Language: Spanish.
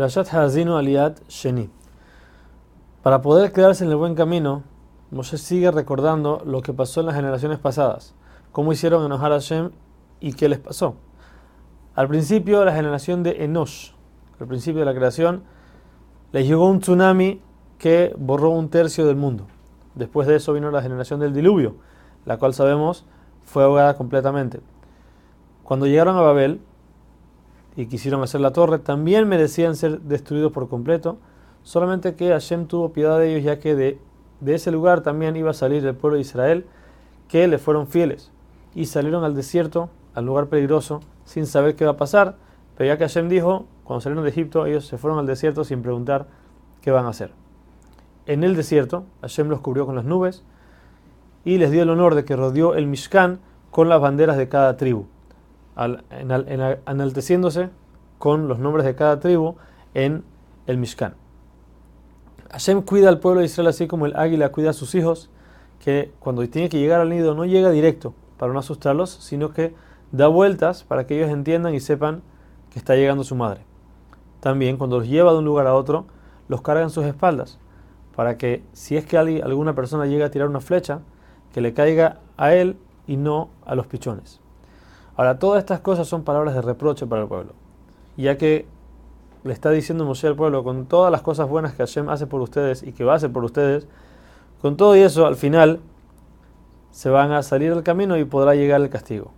Rashat Sheni. Para poder quedarse en el buen camino, Moshe sigue recordando lo que pasó en las generaciones pasadas, cómo hicieron enojar a Hashem y qué les pasó. Al principio, la generación de Enosh, al principio de la creación, les llegó un tsunami que borró un tercio del mundo. Después de eso vino la generación del diluvio, la cual sabemos fue ahogada completamente. Cuando llegaron a Babel y quisieron hacer la torre, también merecían ser destruidos por completo, solamente que Hashem tuvo piedad de ellos, ya que de, ese lugar también iba a salir el pueblo de Israel, que le fueron fieles, y salieron al desierto, al lugar peligroso, sin saber qué va a pasar, pero ya que Hashem dijo, cuando salieron de Egipto, ellos se fueron al desierto sin preguntar qué van a hacer. En el desierto, Hashem los cubrió con las nubes y les dio el honor de que rodeó el Mishkan con las banderas de cada tribu, enalteciéndose con los nombres de cada tribu en el Mishkan. Hashem cuida al pueblo de Israel así como el águila cuida a sus hijos, que cuando tiene que llegar al nido no llega directo para no asustarlos, sino que da vueltas para que ellos entiendan y sepan que está llegando su madre. También cuando los lleva de un lugar a otro, los carga en sus espaldas, para que si es que alguna persona llega a tirar una flecha, que le caiga a él y no a los pichones. Ahora, todas estas cosas son palabras de reproche para el pueblo, ya que le está diciendo Moshe al pueblo, con todas las cosas buenas que Hashem hace por ustedes y que va a hacer por ustedes, con todo y eso, al final, se van a salir del camino y podrá llegar el castigo.